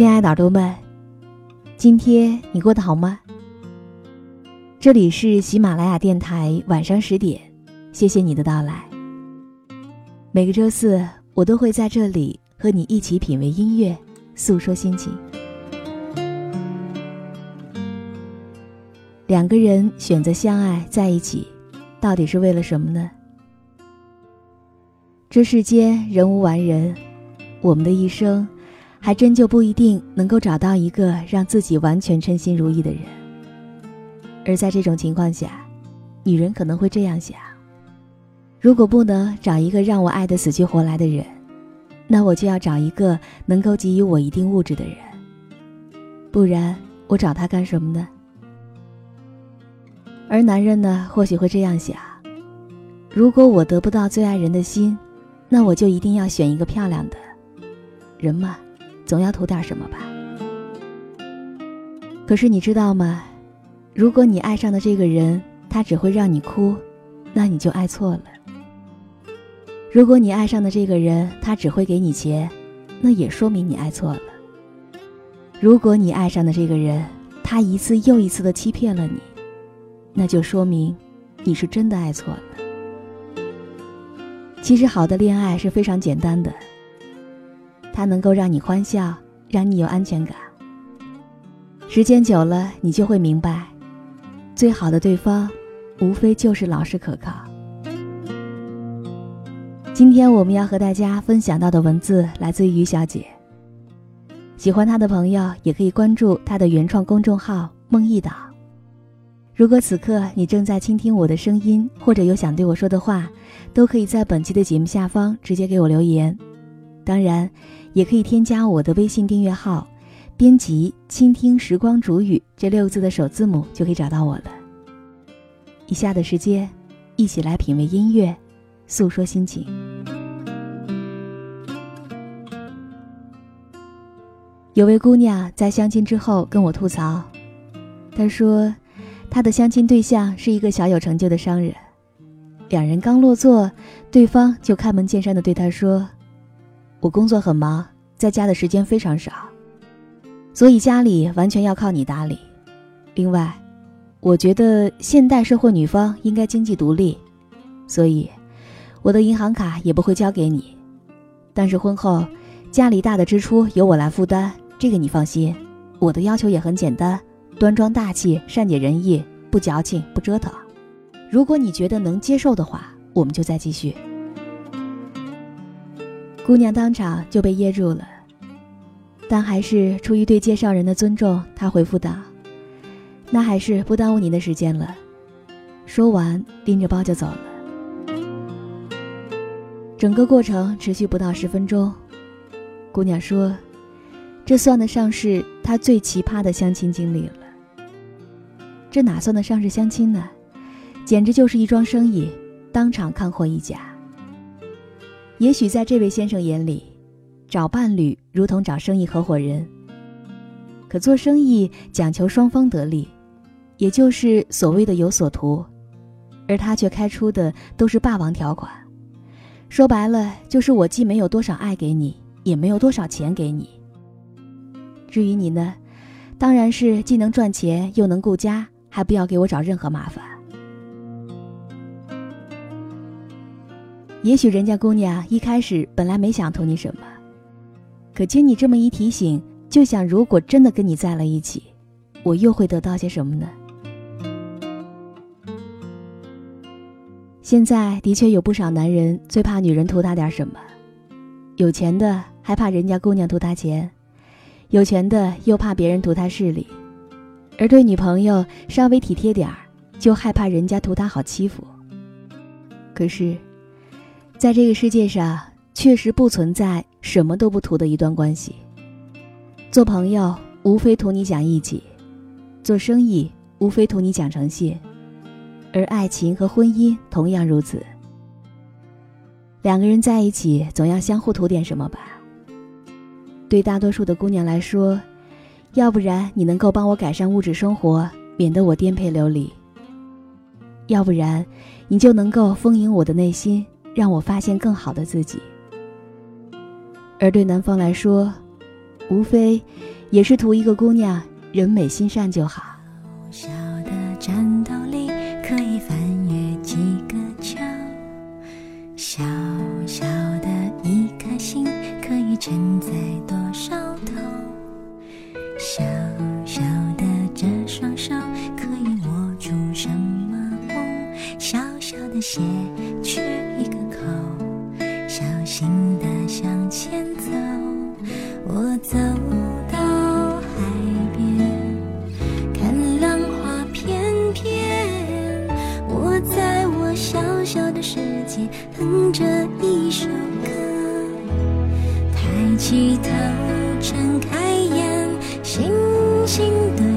亲爱的耳朵们，今天你过得好吗？这里是喜马拉雅电台，晚上十点，谢谢你的到来。每个周四，我都会在这里和你一起品味音乐，诉说心情。两个人选择相爱在一起，到底是为了什么呢？这世间人无完人，我们的一生。还真就不一定能够找到一个让自己完全称心如意的人，而在这种情况下，女人可能会这样想：如果不能找一个让我爱得死去活来的人，那我就要找一个能够给予我一定物质的人，不然我找他干什么呢？而男人呢，或许会这样想：如果我得不到最爱人的心，那我就一定要选一个漂亮的人嘛。总要图点什么吧。可是你知道吗？如果你爱上的这个人，他只会让你哭，那你就爱错了。如果你爱上的这个人，他只会给你钱，那也说明你爱错了。如果你爱上的这个人，他一次又一次的欺骗了你，那就说明你是真的爱错了。其实好的恋爱是非常简单的。它能够让你欢笑，让你有安全感。时间久了，你就会明白，最好的对方，无非就是老实可靠。今天我们要和大家分享到的文字来自于于小姐。喜欢她的朋友也可以关注她的原创公众号“梦一岛”。如果此刻你正在倾听我的声音，或者有想对我说的话，都可以在本期的节目下方直接给我留言。当然。也可以添加我的微信订阅号，编辑“倾听时光煮雨”这六字的首字母，就可以找到我了。以下的时间，一起来品味音乐，诉说心情。有位姑娘在相亲之后跟我吐槽，她说，她的相亲对象是一个小有成就的商人，两人刚落座，对方就开门见山的对她说。我工作很忙，在家的时间非常少，所以家里完全要靠你打理。另外，我觉得现代社会女方应该经济独立，所以我的银行卡也不会交给你。但是婚后，家里大的支出由我来负担，这个你放心。我的要求也很简单：端庄大气、善解人意，不矫情、不折腾。如果你觉得能接受的话，我们就再继续。姑娘当场就被噎住了，但还是出于对介绍人的尊重，她回复道：“那还是不耽误您的时间了。”说完，拎着包就走了。整个过程持续不到十分钟。姑娘说：“这算得上是她最奇葩的相亲经历了。这哪算得上是相亲呢？简直就是一桩生意，当场看货一家。”也许在这位先生眼里，找伴侣如同找生意合伙人。可做生意讲求双方得利，也就是所谓的有所图，而他却开出的都是霸王条款。说白了，就是我既没有多少爱给你，也没有多少钱给你。至于你呢，当然是既能赚钱又能顾家，还不要给我找任何麻烦。也许人家姑娘一开始本来没想图你什么，可经你这么一提醒，就想如果真的跟你在了一起，我又会得到些什么呢？现在的确有不少男人最怕女人图他点什么，有钱的害怕人家姑娘图他钱，有权的又怕别人图他势力，而对女朋友稍微体贴点儿，就害怕人家图他好欺负。可是。在这个世界上，确实不存在什么都不图的一段关系。做朋友无非图你讲义气，做生意无非图你讲诚信，而爱情和婚姻同样如此。两个人在一起，总要相互图点什么吧？对大多数的姑娘来说，要不然你能够帮我改善物质生活，免得我颠沛流离；要不然，你就能够丰盈我的内心。让我发现更好的自己，而对男方来说，无非也是图一个姑娘人美心善就好。小的战斗力新的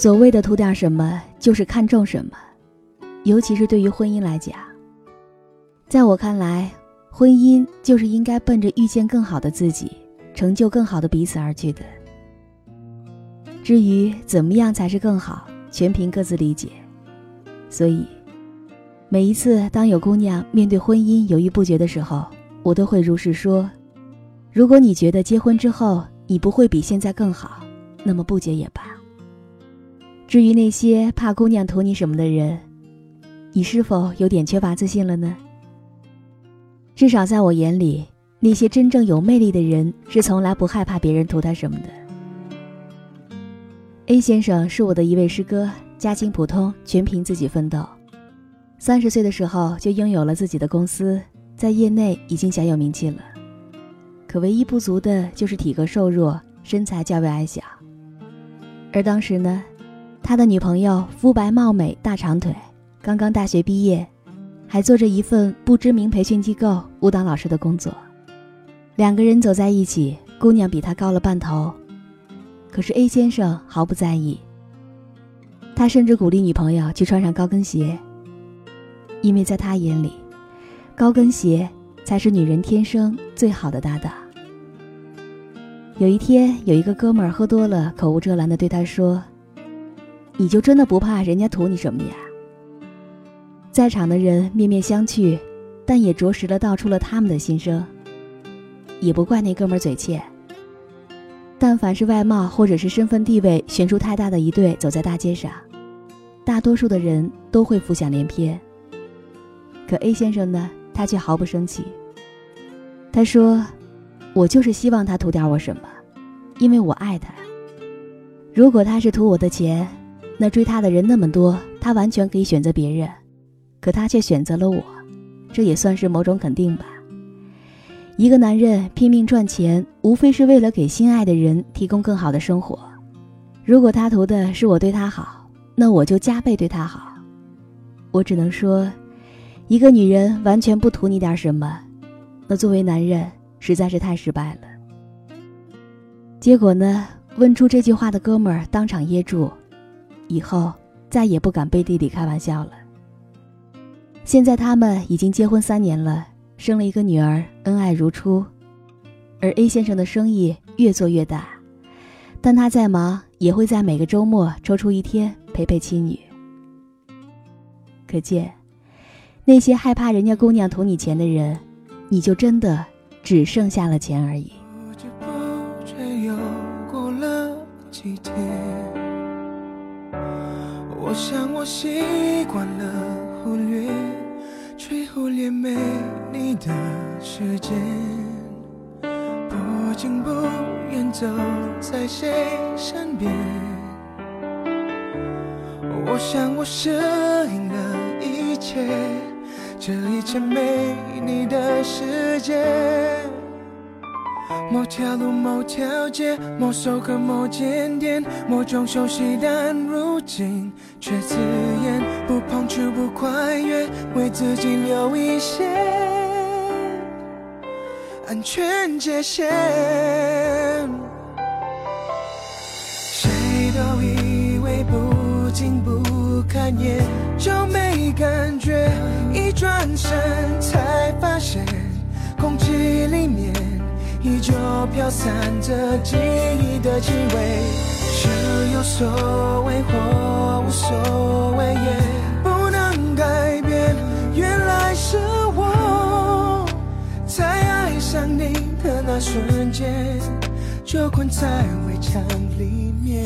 所谓的图点什么，就是看重什么，尤其是对于婚姻来讲。在我看来，婚姻就是应该奔着遇见更好的自己，成就更好的彼此而去的。至于怎么样才是更好，全凭各自理解。所以，每一次当有姑娘面对婚姻犹豫不决的时候，我都会如实说：如果你觉得结婚之后你不会比现在更好，那么不结也罢。至于那些怕姑娘图你什么的人，你是否有点缺乏自信了呢？至少在我眼里，那些真正有魅力的人是从来不害怕别人图他什么的。A 先生是我的一位师哥，家境普通，全凭自己奋斗。三十岁的时候就拥有了自己的公司，在业内已经小有名气了。可唯一不足的就是体格瘦弱，身材较为矮小。而当时呢，他的女朋友肤白貌美、大长腿，刚刚大学毕业，还做着一份不知名培训机构舞蹈老师的工作。两个人走在一起，姑娘比他高了半头，可是 A 先生毫不在意。他甚至鼓励女朋友去穿上高跟鞋，因为在他眼里，高跟鞋才是女人天生最好的搭档。有一天，有一个哥们儿喝多了，口无遮拦地对他说：“你就真的不怕人家图你什么呀？”在场的人面面相觑，但也着实的道出了他们的心声。也不怪那哥们儿嘴欠。但凡是外貌或者是身份地位悬殊太大的一对走在大街上。大多数的人都会浮想联翩。可 A 先生呢，他却毫不生气。他说：“我就是希望他图点我什么，因为我爱他。如果他是图我的钱，那追他的人那么多，他完全可以选择别人。可他却选择了我，这也算是某种肯定吧。一个男人拼命赚钱，无非是为了给心爱的人提供更好的生活。如果他图的是我对他好。”那我就加倍对他好。我只能说，一个女人完全不图你点什么，那作为男人实在是太失败了。结果呢，问出这句话的哥们儿当场噎住，以后再也不敢背地里开玩笑了。现在他们已经结婚三年了，生了一个女儿，恩爱如初。而 A 先生的生意越做越大，但他再忙也会在每个周末抽出一天。陪陪妻女，可见那些害怕人家姑娘图你钱的人，你就真的只剩下了钱而已。我想我习惯了忽略，却忽略没你的时间，不近不远走在谁身边。我想我适应了一切，这一切没你的世界。某条路，某条街，某首歌，某间店，某种熟悉，但如今却刺眼。不碰触，不跨越，为自己留一些安全界限。谁都以为不近不。看眼就没感觉，一转身才发现，空气里面依旧飘散着记忆的气味。想有所谓或无所谓，也不能改变。原来是我在爱上你的那瞬间，就困在围墙里面。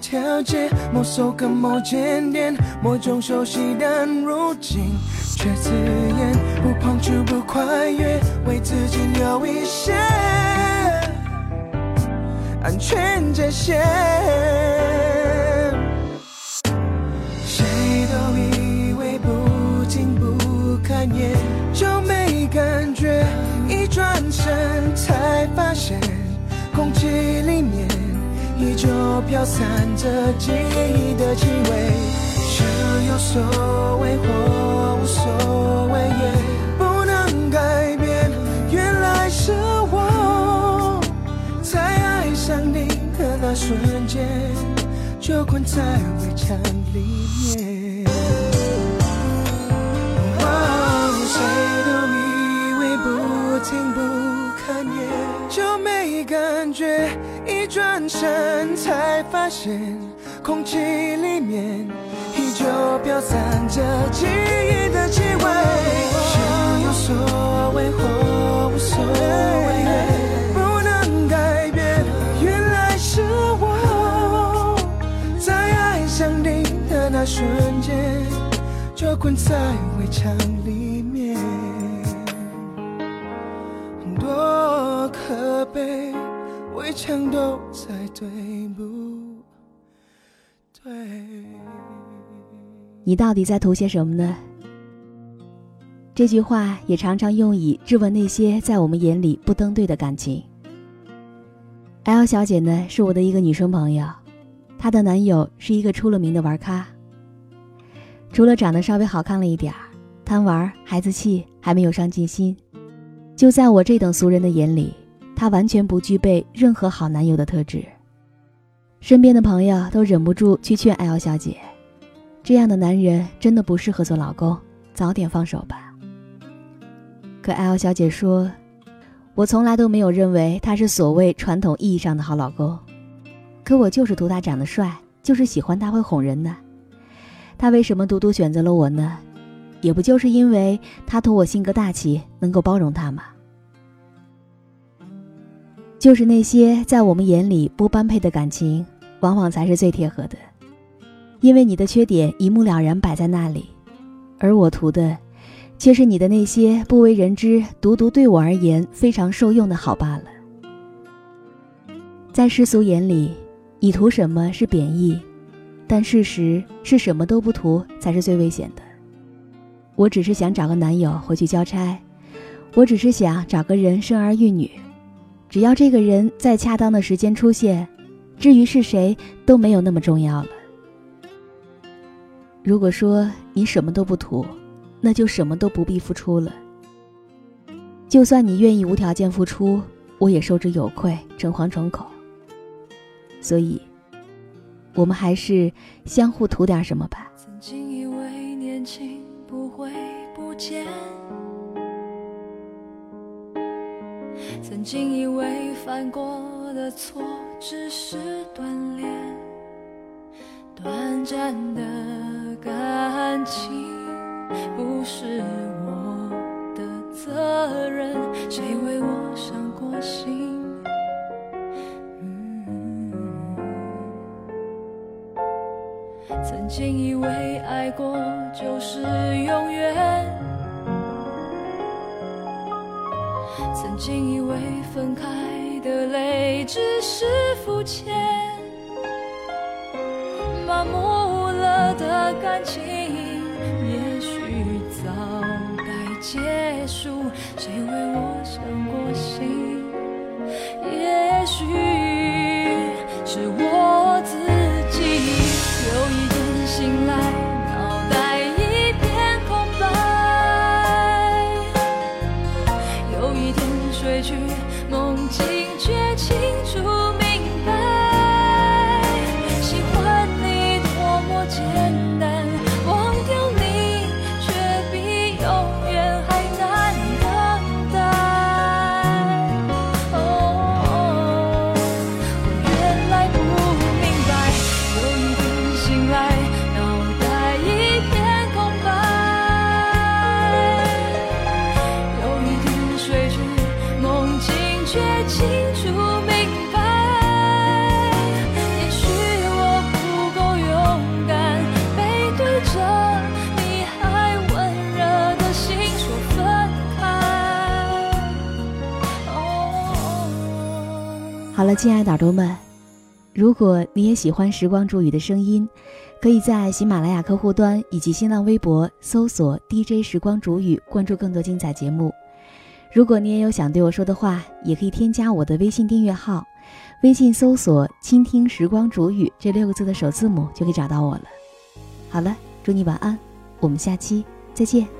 条路，某条街，某首歌，某间店，某种熟悉，但如今却刺眼。不碰触，不跨越，为自己留一些安全界限。谁都以为不近不看眼就没感觉，一转身才发现，空气里面。依旧飘散着记忆的气味，是有所谓或无所谓，也不能改变。原来是我在爱上你的那瞬间，就困在围墙里面。谁都以为不听不看也就没感觉。转身才发现，空气里面依旧飘散着记忆的气味。是有所谓或无所谓，不能改变。原来是我在爱上你的那瞬间，就困在围墙里面，多可悲。都在对不对？你到底在图些什么呢？这句话也常常用以质问那些在我们眼里不登对的感情。L 小姐呢，是我的一个女生朋友，她的男友是一个出了名的玩咖。除了长得稍微好看了一点儿，贪玩、孩子气，还没有上进心。就在我这等俗人的眼里，他完全不具备任何好男友的特质。身边的朋友都忍不住去劝 L 小姐，这样的男人真的不适合做老公，早点放手吧。可 L 小姐说：“我从来都没有认为他是所谓传统意义上的好老公，可我就是图他长得帅，就是喜欢他会哄人呢。他为什么独独选择了我呢？也不就是因为他图我性格大气，能够包容他吗？”就是那些在我们眼里不般配的感情，往往才是最贴合的，因为你的缺点一目了然摆在那里，而我图的，却是你的那些不为人知、独独对我而言非常受用的好罢了。在世俗眼里，你图什么是贬义，但事实是什么都不图才是最危险的。我只是想找个男友回去交差，我只是想找个人生儿育女。只要这个人在恰当的时间出现，至于是谁都没有那么重要了。如果说你什么都不图，那就什么都不必付出了。就算你愿意无条件付出，我也受之有愧，诚惶诚恐。所以，我们还是相互图点什么吧。经以为犯过的错只是锻炼，短暂的感情不是我的责任，谁为我伤过心？曾经以为爱过就是永曾经以为分开的泪只是肤浅，麻木了的感情，也许早该结束。谁为亲爱的耳朵们，如果你也喜欢时光煮雨的声音，可以在喜马拉雅客户端以及新浪微博搜索 DJ 时光煮雨，关注更多精彩节目。如果你也有想对我说的话，也可以添加我的微信订阅号，微信搜索“倾听时光煮雨”这六个字的首字母就可以找到我了。好了，祝你晚安，我们下期再见。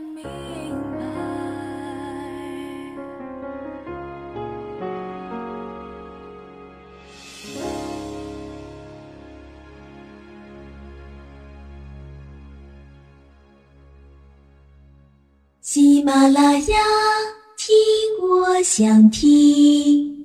喜马拉雅，听我想听。